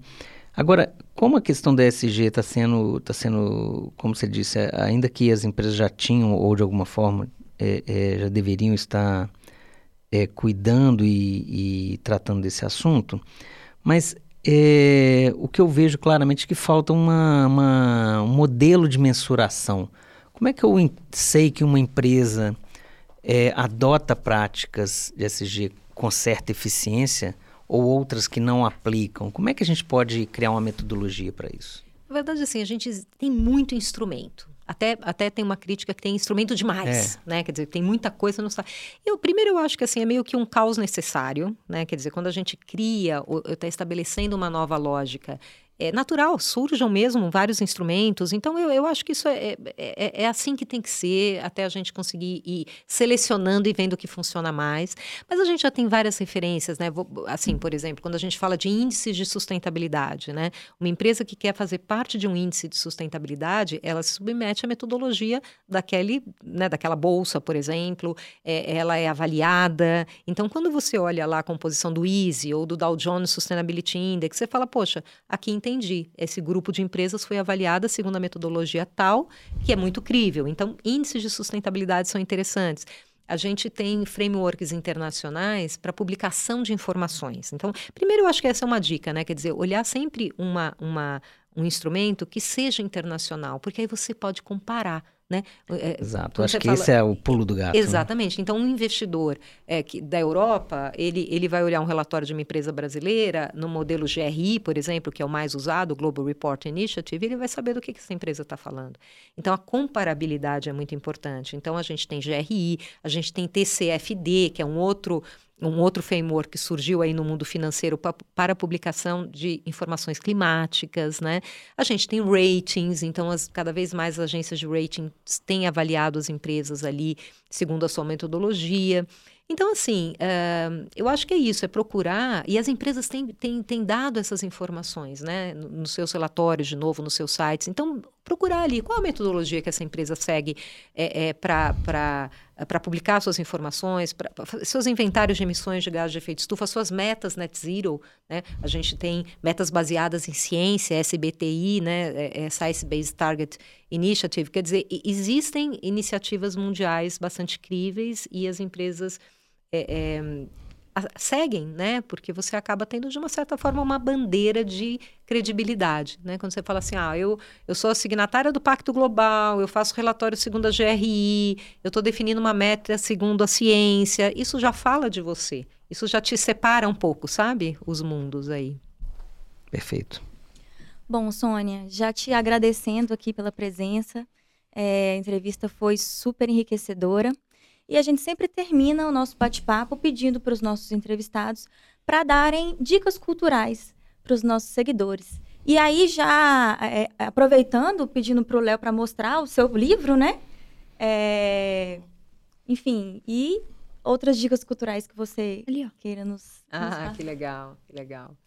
Agora, como a questão da ESG está sendo, tá sendo, como você disse, ainda que as empresas já tinham ou de alguma forma é, é, já deveriam estar é, cuidando e, e, tratando desse assunto, mas é, o que eu vejo claramente é que falta uma, uma, um modelo de mensuração. Como é que eu sei que uma empresa é, adota práticas de SG com certa eficiência ou outras que não aplicam? Como é que a gente pode criar uma metodologia para isso? Na verdade, assim, a gente tem muito instrumento. Até, até tem uma crítica que tem instrumento demais, é. né? Quer dizer, tem muita coisa no Eu primeiro eu acho que assim é meio que um caos necessário, né? Quer dizer, quando a gente cria está estabelecendo uma nova lógica, é natural, surjam mesmo vários instrumentos. Então, eu, eu acho que isso é, é, é, é assim que tem que ser, até a gente conseguir ir selecionando e vendo o que funciona mais. Mas a gente já tem várias referências, né? Assim, por exemplo, quando a gente fala de índices de sustentabilidade, né? Uma empresa que quer fazer parte de um índice de sustentabilidade, ela se submete à metodologia daquele, né, daquela bolsa, por exemplo, é, ela é avaliada. Então, quando você olha lá a composição do Easy ou do Dow Jones Sustainability Index, você fala, poxa, aqui entendi, esse grupo de empresas foi avaliada segundo a metodologia tal, que é muito crível. Então, índices de sustentabilidade são interessantes a gente tem frameworks internacionais para publicação de informações. Então, primeiro eu acho que essa é uma dica, né? Quer dizer, olhar sempre uma, uma, um instrumento que seja internacional, porque aí você pode comparar né? É, Exato, acho que fala... esse é o pulo do gato. Né? Exatamente. Né? Então, um investidor é, que, da Europa, ele, ele vai olhar um relatório de uma empresa brasileira, no modelo GRI, por exemplo, que é o mais usado, Global Report Initiative, ele vai saber do que, que essa empresa está falando. Então, a comparabilidade é muito importante. Então, a gente tem GRI, a gente tem TCFD, que é um outro um outro framework que surgiu aí no mundo financeiro pa, para publicação de informações climáticas, né? A gente tem ratings, então as, cada vez mais as agências de rating têm avaliado as empresas ali segundo a sua metodologia. Então, assim, uh, eu acho que é isso, é procurar, e as empresas têm, têm, têm dado essas informações, né, nos seus relatórios, de novo, nos seus sites. Então, procurar ali qual a metodologia que essa empresa segue é, é, para publicar suas informações, para seus inventários de emissões de gás de efeito estufa, suas metas net zero. Né? A gente tem metas baseadas em ciência, SBTI, né? É, é Science Based Target Initiative. Quer dizer, existem iniciativas mundiais bastante críveis e as empresas é, seguem, né? Porque você acaba tendo, de uma certa forma, uma bandeira de credibilidade, né? Quando você fala assim, ah, eu, eu sou a signatária do Pacto Global, eu faço relatório segundo a GRI, eu estou definindo uma meta segundo a ciência, isso já fala de você. Isso já te separa um pouco, sabe? Os mundos aí. Perfeito. Bom, Sônia, já te agradecendo aqui pela presença. É, a entrevista foi super enriquecedora. E a gente sempre termina o nosso bate-papo pedindo para os nossos entrevistados para darem dicas culturais para os nossos seguidores. E aí, já é, aproveitando, pedindo para o Léo para mostrar o seu livro, né? É, enfim, e outras dicas culturais que você Ali, queira nos. Ah, nos que legal, que legal.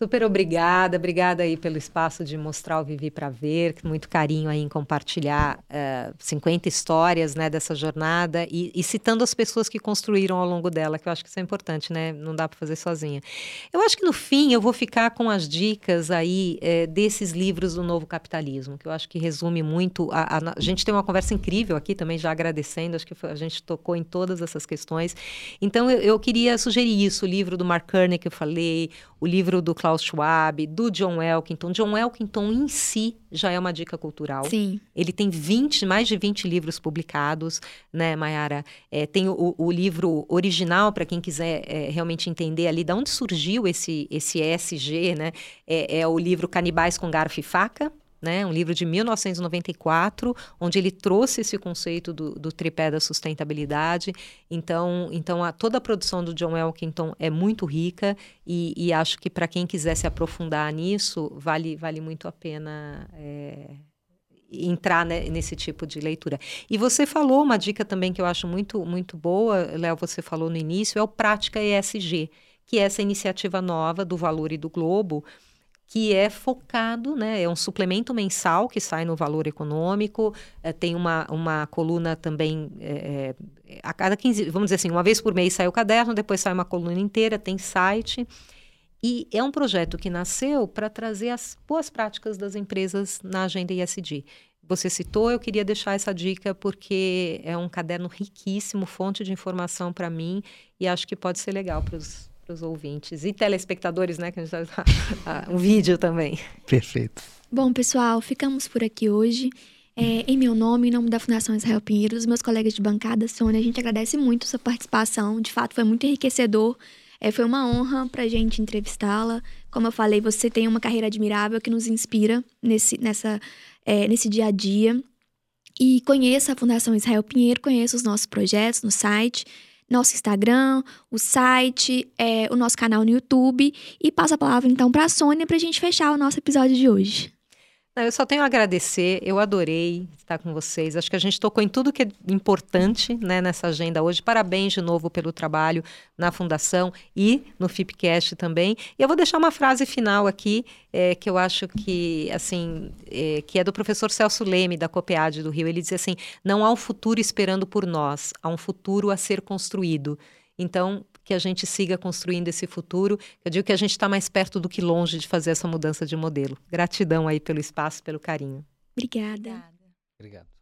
Super obrigada, obrigada aí pelo espaço de mostrar o Vivi para Ver, muito carinho aí em compartilhar uh, eh, 50 histórias né, dessa jornada e, e, citando as pessoas que construíram ao longo dela, que eu acho que isso é importante, né? Não dá para fazer sozinha. Eu acho que no fim eu vou ficar com as dicas aí eh, desses livros do novo capitalismo, que eu acho que resume muito. A, a, a, gente tem uma conversa incrível aqui também, já agradecendo, acho que a gente tocou em todas essas questões. Então eu, eu queria sugerir isso, o livro do Mark Kearney que eu falei, o livro do Klaus Schwab, do John Elkington. John Elkington em si já é uma dica cultural. Sim. Ele tem 20, mais de 20 livros publicados, né, Mayara? É, tem o, o, livro original, para quem quiser é, realmente entender ali de onde surgiu esse, esse ESG, né? É, é o livro Canibais com Garfo e Faca, né? Um livro de 1994, onde ele trouxe esse conceito do, do tripé da sustentabilidade. Então, então a, toda a produção do John Elkington é muito rica e, e acho que para quem quiser se aprofundar nisso, vale, vale muito a pena. É, entrar né, nesse tipo de leitura. E você falou uma dica também que eu acho muito muito boa, Léo, você falou no início, é o Prática ESG, que é essa iniciativa nova do Valor e do Globo, que é focado, né, é um suplemento mensal que sai no Valor Econômico, é, tem uma, uma coluna também, é, a cada 15, vamos dizer assim, uma vez por mês sai o caderno, depois sai uma coluna inteira, tem site, e é um projeto que nasceu para trazer as boas práticas das empresas na agenda ISD. Você citou, eu queria deixar essa dica porque é um caderno riquíssimo, fonte de informação para mim, e acho que pode ser legal para os para os ouvintes e telespectadores, né? Que a gente tá, um vídeo também. Perfeito. Bom, pessoal, ficamos por aqui hoje. É, em meu nome, em nome da Fundação Israel Pinheiro, os meus colegas de bancada, Sônia, a gente agradece muito sua participação. De fato, foi muito enriquecedor. É, foi uma honra para a gente entrevistá-la. Como eu falei, você tem uma carreira admirável que nos inspira nesse, nessa, é, nesse dia a dia. E conheça a Fundação Israel Pinheiro, conheça os nossos projetos no site. Nosso Instagram, o site, é, o nosso canal no YouTube. E passo a palavra então para a Sônia para a gente fechar o nosso episódio de hoje. Eu só tenho a agradecer, eu adorei estar com vocês. Acho que a gente tocou em tudo que é importante né, nessa agenda hoje. Parabéns de novo pelo trabalho na Fundação e no FIPCast também. E eu vou deixar uma frase final aqui, é, que eu acho que, assim, é, que é do professor Celso Leme, da COPEAD do Rio. Ele diz assim: não há um futuro esperando por nós, há um futuro a ser construído. Então, que a gente siga construindo esse futuro. Eu digo que a gente está mais perto do que longe de fazer essa mudança de modelo. Gratidão aí pelo espaço, pelo carinho. Obrigada. Obrigado.